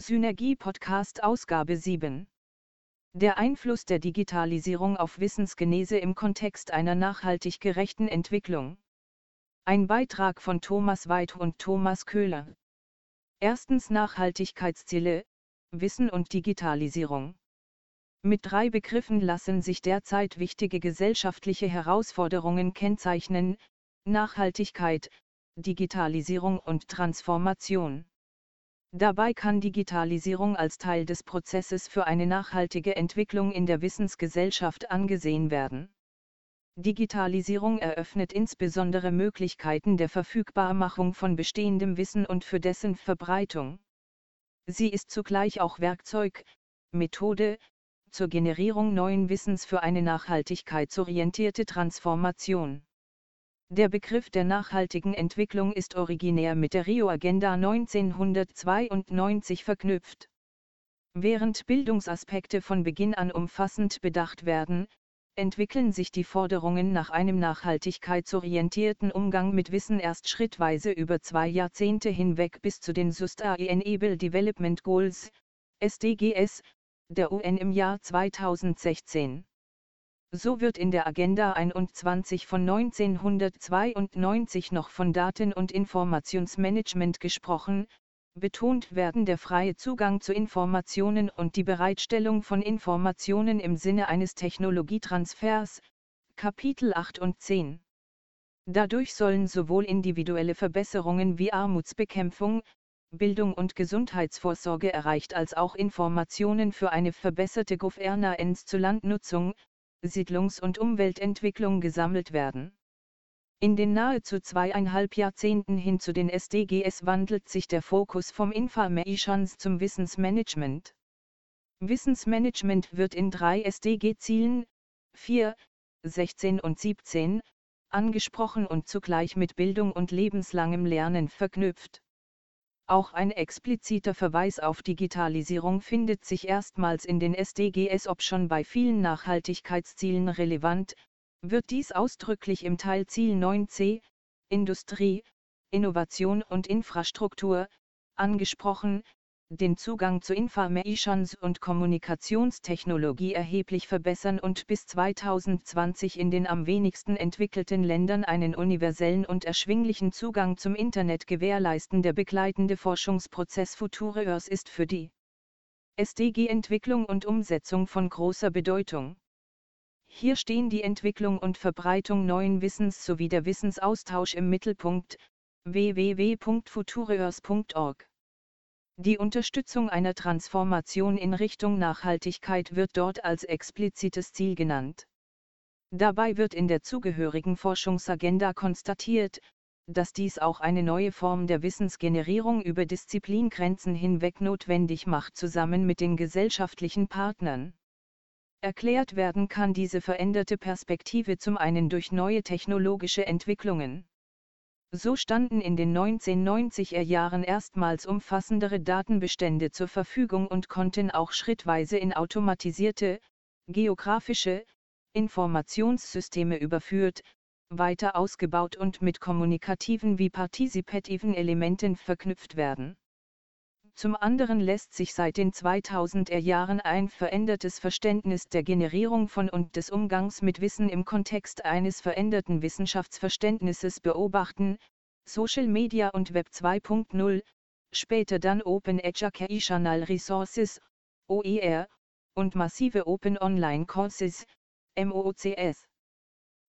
Synergie Podcast Ausgabe 7. Der Einfluss der Digitalisierung auf Wissensgenese im Kontext einer nachhaltig gerechten Entwicklung. Ein Beitrag von Thomas Weid und Thomas Köhler. Erstens Nachhaltigkeitsziele, Wissen und Digitalisierung. Mit drei Begriffen lassen sich derzeit wichtige gesellschaftliche Herausforderungen kennzeichnen, Nachhaltigkeit, Digitalisierung und Transformation. Dabei kann Digitalisierung als Teil des Prozesses für eine nachhaltige Entwicklung in der Wissensgesellschaft angesehen werden. Digitalisierung eröffnet insbesondere Möglichkeiten der Verfügbarmachung von bestehendem Wissen und für dessen Verbreitung. Sie ist zugleich auch Werkzeug, Methode, zur Generierung neuen Wissens für eine nachhaltigkeitsorientierte Transformation. Der Begriff der nachhaltigen Entwicklung ist originär mit der Rio-Agenda 1992 verknüpft. Während Bildungsaspekte von Beginn an umfassend bedacht werden, entwickeln sich die Forderungen nach einem nachhaltigkeitsorientierten Umgang mit Wissen erst schrittweise über zwei Jahrzehnte hinweg bis zu den Sustainable Development Goals, SDGs, der UN im Jahr 2016. So wird in der Agenda 21 von 1992 noch von Daten- und Informationsmanagement gesprochen, betont werden der freie Zugang zu Informationen und die Bereitstellung von Informationen im Sinne eines Technologietransfers, Kapitel 8 und 10. Dadurch sollen sowohl individuelle Verbesserungen wie Armutsbekämpfung, Bildung und Gesundheitsvorsorge erreicht als auch Informationen für eine verbesserte Governance zur Landnutzung, Siedlungs- und Umweltentwicklung gesammelt werden. In den nahezu zweieinhalb Jahrzehnten hin zu den SDGs wandelt sich der Fokus vom Informations zum Wissensmanagement. Wissensmanagement wird in drei SDG-Zielen, 4, 16 und 17, angesprochen und zugleich mit Bildung und lebenslangem Lernen verknüpft. Auch ein expliziter Verweis auf Digitalisierung findet sich erstmals in den SDGs, ob schon bei vielen Nachhaltigkeitszielen relevant, wird dies ausdrücklich im Teil Ziel 9c, Industrie, Innovation und Infrastruktur, angesprochen, den Zugang zu Informations- und Kommunikationstechnologie erheblich verbessern und bis 2020 in den am wenigsten entwickelten Ländern einen universellen und erschwinglichen Zugang zum Internet gewährleisten. Der begleitende Forschungsprozess Future Earth ist für die SDG-Entwicklung und Umsetzung von großer Bedeutung. Hier stehen die Entwicklung und Verbreitung neuen Wissens sowie der Wissensaustausch im Mittelpunkt www.futureearth.org. Die Unterstützung einer Transformation in Richtung Nachhaltigkeit wird dort als explizites Ziel genannt. Dabei wird in der zugehörigen Forschungsagenda konstatiert, dass dies auch eine neue Form der Wissensgenerierung über Disziplingrenzen hinweg notwendig macht zusammen mit den gesellschaftlichen Partnern. Erklärt werden kann diese veränderte Perspektive zum einen durch neue technologische Entwicklungen. So standen in den 1990er Jahren erstmals umfassendere Datenbestände zur Verfügung und konnten auch schrittweise in automatisierte, geografische, Informationssysteme überführt, weiter ausgebaut und mit kommunikativen wie partizipativen Elementen verknüpft werden. Zum anderen lässt sich seit den 2000er Jahren ein verändertes Verständnis der Generierung von und des Umgangs mit Wissen im Kontext eines veränderten Wissenschaftsverständnisses beobachten, Social Media und Web 2.0, später dann Open Educational Resources, OER, und massive Open Online Courses, MOOCs.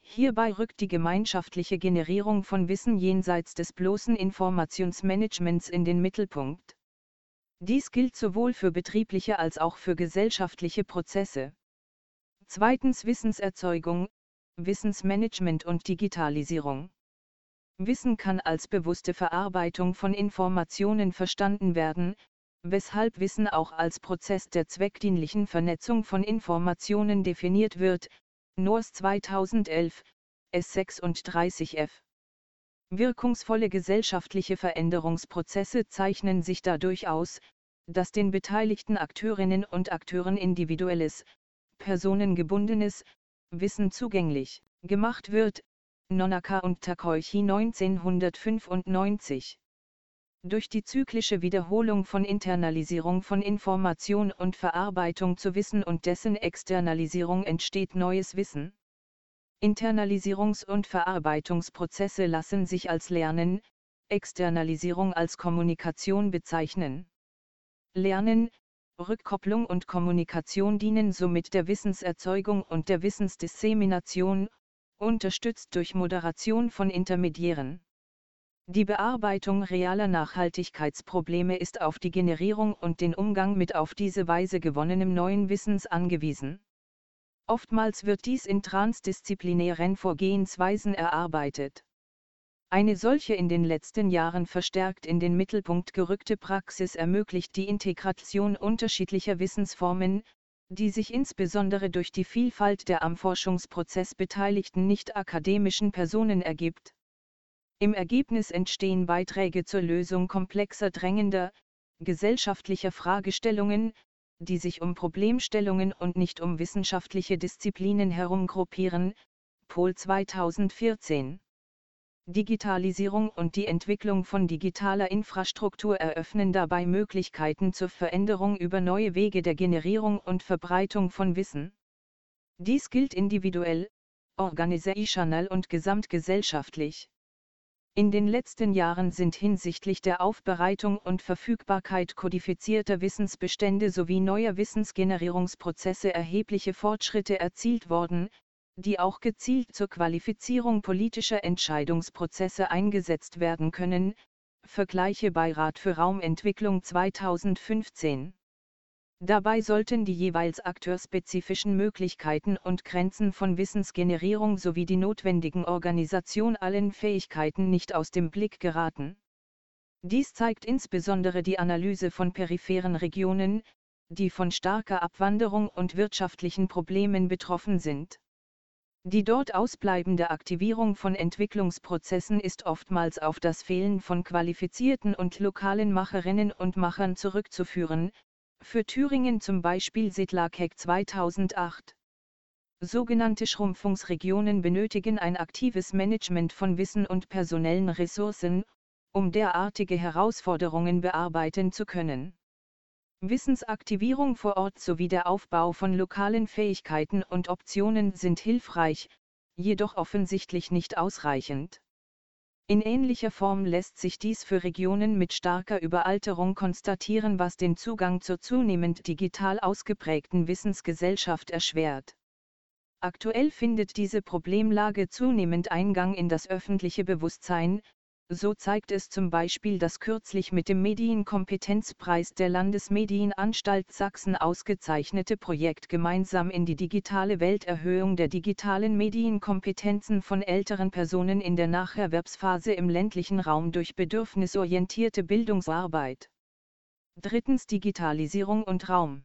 Hierbei rückt die gemeinschaftliche Generierung von Wissen jenseits des bloßen Informationsmanagements in den Mittelpunkt. Dies gilt sowohl für betriebliche als auch für gesellschaftliche Prozesse. Zweitens Wissenserzeugung, Wissensmanagement und Digitalisierung. Wissen kann als bewusste Verarbeitung von Informationen verstanden werden, weshalb Wissen auch als Prozess der zweckdienlichen Vernetzung von Informationen definiert wird, NORS 2011, S36f. Wirkungsvolle gesellschaftliche Veränderungsprozesse zeichnen sich dadurch aus, dass den beteiligten Akteurinnen und Akteuren individuelles, personengebundenes Wissen zugänglich gemacht wird. Nonaka und Takoichi 1995 Durch die zyklische Wiederholung von Internalisierung von Information und Verarbeitung zu Wissen und dessen Externalisierung entsteht neues Wissen. Internalisierungs- und Verarbeitungsprozesse lassen sich als Lernen, Externalisierung als Kommunikation bezeichnen. Lernen, Rückkopplung und Kommunikation dienen somit der Wissenserzeugung und der Wissensdissemination, unterstützt durch Moderation von Intermediären. Die Bearbeitung realer Nachhaltigkeitsprobleme ist auf die Generierung und den Umgang mit auf diese Weise gewonnenem neuen Wissens angewiesen. Oftmals wird dies in transdisziplinären Vorgehensweisen erarbeitet. Eine solche in den letzten Jahren verstärkt in den Mittelpunkt gerückte Praxis ermöglicht die Integration unterschiedlicher Wissensformen, die sich insbesondere durch die Vielfalt der am Forschungsprozess beteiligten nicht-akademischen Personen ergibt. Im Ergebnis entstehen Beiträge zur Lösung komplexer drängender, gesellschaftlicher Fragestellungen, die sich um Problemstellungen und nicht um wissenschaftliche Disziplinen herum gruppieren, Pol 2014. Digitalisierung und die Entwicklung von digitaler Infrastruktur eröffnen dabei Möglichkeiten zur Veränderung über neue Wege der Generierung und Verbreitung von Wissen. Dies gilt individuell, organisational und gesamtgesellschaftlich. In den letzten Jahren sind hinsichtlich der Aufbereitung und Verfügbarkeit kodifizierter Wissensbestände sowie neuer Wissensgenerierungsprozesse erhebliche Fortschritte erzielt worden, die auch gezielt zur Qualifizierung politischer Entscheidungsprozesse eingesetzt werden können, Vergleiche Beirat für Raumentwicklung 2015. Dabei sollten die jeweils akteurspezifischen Möglichkeiten und Grenzen von Wissensgenerierung sowie die notwendigen Organisation allen Fähigkeiten nicht aus dem Blick geraten. Dies zeigt insbesondere die Analyse von peripheren Regionen, die von starker Abwanderung und wirtschaftlichen Problemen betroffen sind. Die dort ausbleibende Aktivierung von Entwicklungsprozessen ist oftmals auf das Fehlen von qualifizierten und lokalen Macherinnen und Machern zurückzuführen, für Thüringen zum Beispiel Sittlarkeck 2008. Sogenannte Schrumpfungsregionen benötigen ein aktives Management von Wissen und personellen Ressourcen, um derartige Herausforderungen bearbeiten zu können. Wissensaktivierung vor Ort sowie der Aufbau von lokalen Fähigkeiten und Optionen sind hilfreich, jedoch offensichtlich nicht ausreichend. In ähnlicher Form lässt sich dies für Regionen mit starker Überalterung konstatieren, was den Zugang zur zunehmend digital ausgeprägten Wissensgesellschaft erschwert. Aktuell findet diese Problemlage zunehmend Eingang in das öffentliche Bewusstsein, so zeigt es zum Beispiel das kürzlich mit dem Medienkompetenzpreis der Landesmedienanstalt Sachsen ausgezeichnete Projekt Gemeinsam in die digitale Welt Erhöhung der digitalen Medienkompetenzen von älteren Personen in der Nacherwerbsphase im ländlichen Raum durch bedürfnisorientierte Bildungsarbeit. Drittens Digitalisierung und Raum.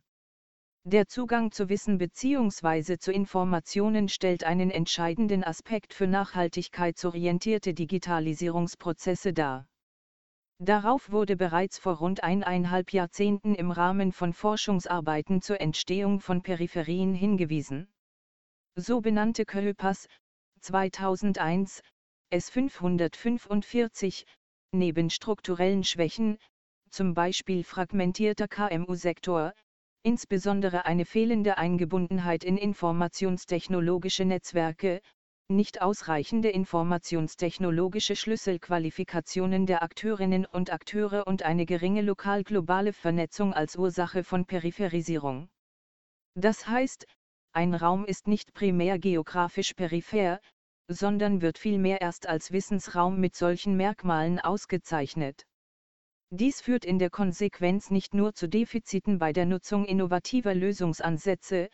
Der Zugang zu Wissen bzw. zu Informationen stellt einen entscheidenden Aspekt für nachhaltigkeitsorientierte Digitalisierungsprozesse dar. Darauf wurde bereits vor rund eineinhalb Jahrzehnten im Rahmen von Forschungsarbeiten zur Entstehung von Peripherien hingewiesen. So benannte Köhlpass 2001 S545 neben strukturellen Schwächen, zum Beispiel fragmentierter KMU-Sektor, insbesondere eine fehlende Eingebundenheit in informationstechnologische Netzwerke, nicht ausreichende informationstechnologische Schlüsselqualifikationen der Akteurinnen und Akteure und eine geringe lokal-globale Vernetzung als Ursache von Peripherisierung. Das heißt, ein Raum ist nicht primär geografisch peripher, sondern wird vielmehr erst als Wissensraum mit solchen Merkmalen ausgezeichnet. Dies führt in der Konsequenz nicht nur zu Defiziten bei der Nutzung innovativer Lösungsansätze,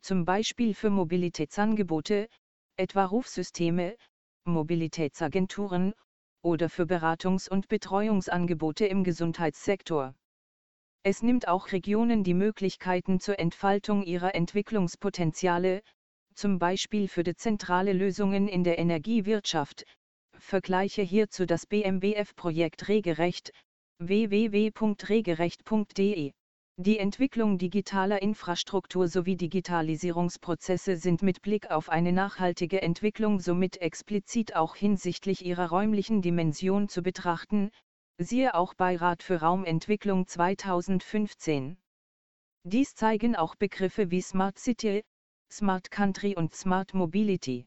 zum Beispiel für Mobilitätsangebote, etwa Rufsysteme, Mobilitätsagenturen, oder für Beratungs- und Betreuungsangebote im Gesundheitssektor. Es nimmt auch Regionen die Möglichkeiten zur Entfaltung ihrer Entwicklungspotenziale, zum Beispiel für dezentrale Lösungen in der Energiewirtschaft, vergleiche hierzu das BMWF-Projekt Regerecht, www.regerecht.de. Die Entwicklung digitaler Infrastruktur sowie Digitalisierungsprozesse sind mit Blick auf eine nachhaltige Entwicklung somit explizit auch hinsichtlich ihrer räumlichen Dimension zu betrachten, Siehe auch Beirat für Raumentwicklung 2015. Dies zeigen auch Begriffe wie Smart City, Smart Country und Smart Mobility.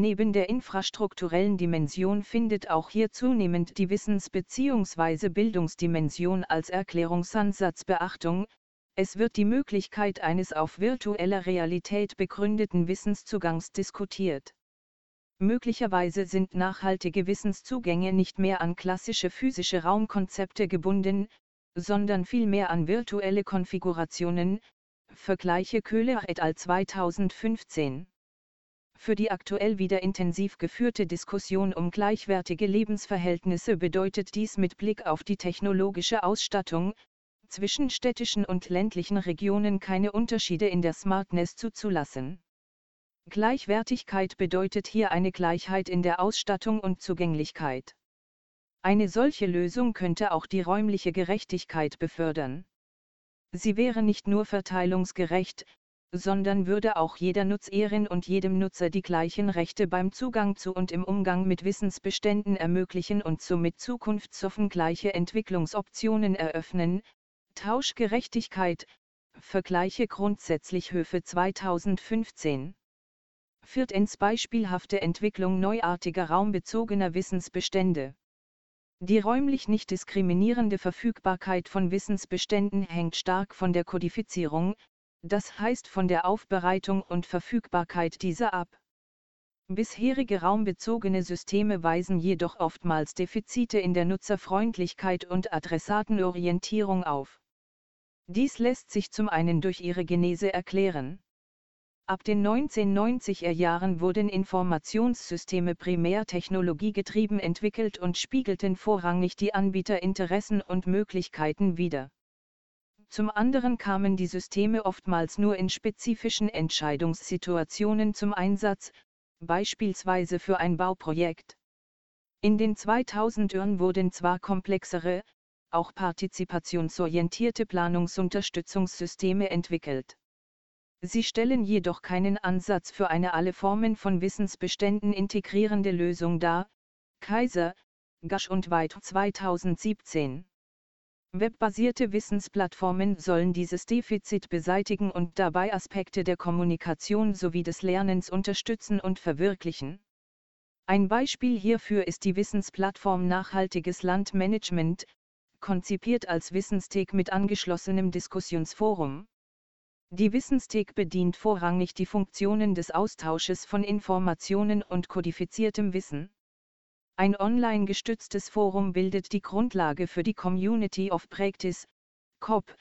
Neben der infrastrukturellen Dimension findet auch hier zunehmend die Wissens- bzw. Bildungsdimension als Erklärungsansatz Beachtung, es wird die Möglichkeit eines auf virtueller Realität begründeten Wissenszugangs diskutiert. Möglicherweise sind nachhaltige Wissenszugänge nicht mehr an klassische physische Raumkonzepte gebunden, sondern vielmehr an virtuelle Konfigurationen, Vergleiche Köhler et al. 2015. Für die aktuell wieder intensiv geführte Diskussion um gleichwertige Lebensverhältnisse bedeutet dies mit Blick auf die technologische Ausstattung, zwischen städtischen und ländlichen Regionen keine Unterschiede in der Smartness zuzulassen. Gleichwertigkeit bedeutet hier eine Gleichheit in der Ausstattung und Zugänglichkeit. Eine solche Lösung könnte auch die räumliche Gerechtigkeit befördern. Sie wäre nicht nur verteilungsgerecht, sondern würde auch jeder Nutzerin und jedem Nutzer die gleichen Rechte beim Zugang zu und im Umgang mit Wissensbeständen ermöglichen und somit zukunftsoffen gleiche Entwicklungsoptionen eröffnen, Tauschgerechtigkeit, Vergleiche grundsätzlich Höfe 2015. Viertens beispielhafte Entwicklung neuartiger raumbezogener Wissensbestände. Die räumlich nicht diskriminierende Verfügbarkeit von Wissensbeständen hängt stark von der Kodifizierung, das heißt von der Aufbereitung und Verfügbarkeit dieser ab. Bisherige raumbezogene Systeme weisen jedoch oftmals Defizite in der Nutzerfreundlichkeit und Adressatenorientierung auf. Dies lässt sich zum einen durch ihre Genese erklären. Ab den 1990er Jahren wurden Informationssysteme primär technologiegetrieben entwickelt und spiegelten vorrangig die Anbieterinteressen und Möglichkeiten wider. Zum anderen kamen die Systeme oftmals nur in spezifischen Entscheidungssituationen zum Einsatz, beispielsweise für ein Bauprojekt. In den 2000ern wurden zwar komplexere, auch partizipationsorientierte Planungsunterstützungssysteme entwickelt. Sie stellen jedoch keinen Ansatz für eine alle Formen von Wissensbeständen integrierende Lösung dar. Kaiser, Gasch und White 2017. Webbasierte Wissensplattformen sollen dieses Defizit beseitigen und dabei Aspekte der Kommunikation sowie des Lernens unterstützen und verwirklichen. Ein Beispiel hierfür ist die Wissensplattform Nachhaltiges Landmanagement, konzipiert als Wissensthek mit angeschlossenem Diskussionsforum. Die Wissensthek bedient vorrangig die Funktionen des Austausches von Informationen und kodifiziertem Wissen. Ein online gestütztes Forum bildet die Grundlage für die Community of Practice, COP,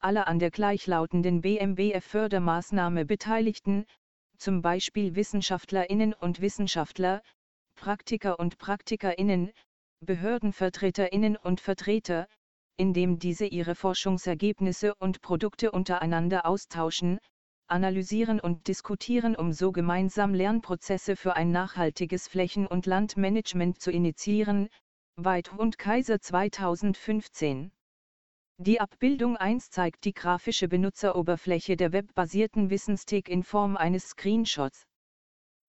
aller an der gleichlautenden BMBF-Fördermaßnahme Beteiligten, zum Beispiel WissenschaftlerInnen und Wissenschaftler, Praktiker und PraktikerInnen, BehördenvertreterInnen und Vertreter, indem diese ihre Forschungsergebnisse und Produkte untereinander austauschen, analysieren und diskutieren, um so gemeinsam Lernprozesse für ein nachhaltiges Flächen- und Landmanagement zu initiieren, Weit und Kaiser 2015. Die Abbildung 1 zeigt die grafische Benutzeroberfläche der webbasierten Wissensthek in Form eines Screenshots.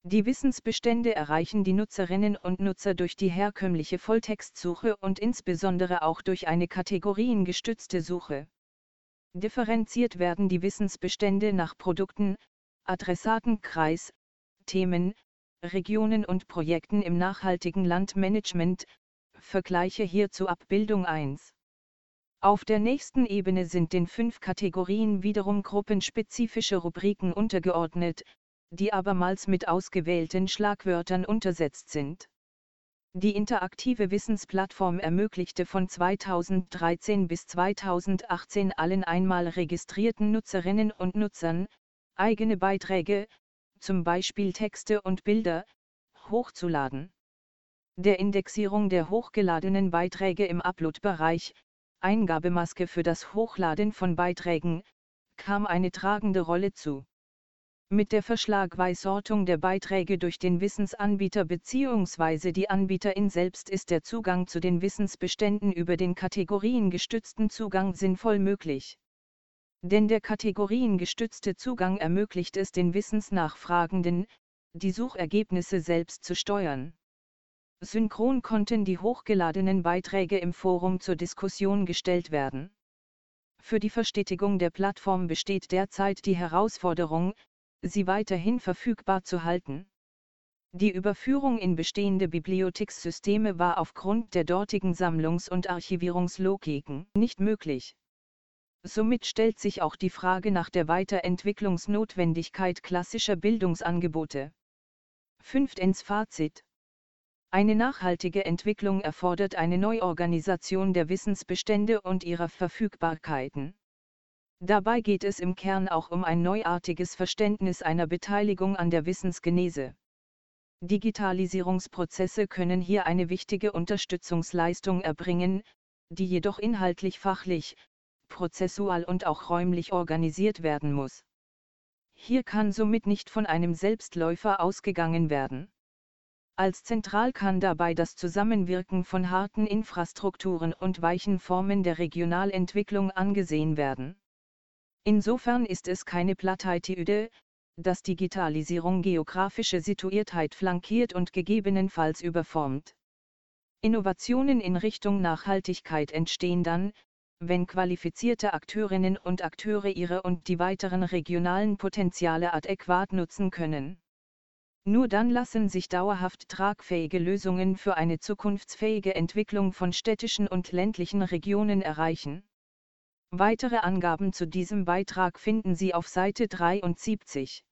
Die Wissensbestände erreichen die Nutzerinnen und Nutzer durch die herkömmliche Volltextsuche und insbesondere auch durch eine kategoriengestützte Suche. Differenziert werden die Wissensbestände nach Produkten, Adressatenkreis, Themen, Regionen und Projekten im nachhaltigen Landmanagement, Vergleiche hierzu Abbildung 1. Auf der nächsten Ebene sind den fünf Kategorien wiederum gruppenspezifische Rubriken untergeordnet, die abermals mit ausgewählten Schlagwörtern untersetzt sind. Die interaktive Wissensplattform ermöglichte von 2013 bis 2018 allen einmal registrierten Nutzerinnen und Nutzern, eigene Beiträge, zum Beispiel Texte und Bilder, hochzuladen. Der Indexierung der hochgeladenen Beiträge im Upload-Bereich, Eingabemaske für das Hochladen von Beiträgen, kam eine tragende Rolle zu. Mit der Verschlagweissortung der Beiträge durch den Wissensanbieter bzw. die Anbieterin selbst ist der Zugang zu den Wissensbeständen über den kategoriengestützten Zugang sinnvoll möglich. Denn der kategoriengestützte Zugang ermöglicht es den Wissensnachfragenden, die Suchergebnisse selbst zu steuern. Synchron konnten die hochgeladenen Beiträge im Forum zur Diskussion gestellt werden. Für die Verstetigung der Plattform besteht derzeit die Herausforderung, sie weiterhin verfügbar zu halten. Die Überführung in bestehende Bibliothekssysteme war aufgrund der dortigen Sammlungs- und Archivierungslogiken nicht möglich. Somit stellt sich auch die Frage nach der Weiterentwicklungsnotwendigkeit klassischer Bildungsangebote. Fünftens Fazit. Eine nachhaltige Entwicklung erfordert eine Neuorganisation der Wissensbestände und ihrer Verfügbarkeiten. Dabei geht es im Kern auch um ein neuartiges Verständnis einer Beteiligung an der Wissensgenese. Digitalisierungsprozesse können hier eine wichtige Unterstützungsleistung erbringen, die jedoch inhaltlich fachlich, prozessual und auch räumlich organisiert werden muss. Hier kann somit nicht von einem Selbstläufer ausgegangen werden. Als zentral kann dabei das Zusammenwirken von harten Infrastrukturen und weichen Formen der Regionalentwicklung angesehen werden. Insofern ist es keine Plattitüde, dass Digitalisierung geografische Situiertheit flankiert und gegebenenfalls überformt. Innovationen in Richtung Nachhaltigkeit entstehen dann, wenn qualifizierte Akteurinnen und Akteure ihre und die weiteren regionalen Potenziale adäquat nutzen können. Nur dann lassen sich dauerhaft tragfähige Lösungen für eine zukunftsfähige Entwicklung von städtischen und ländlichen Regionen erreichen. Weitere Angaben zu diesem Beitrag finden Sie auf Seite 73.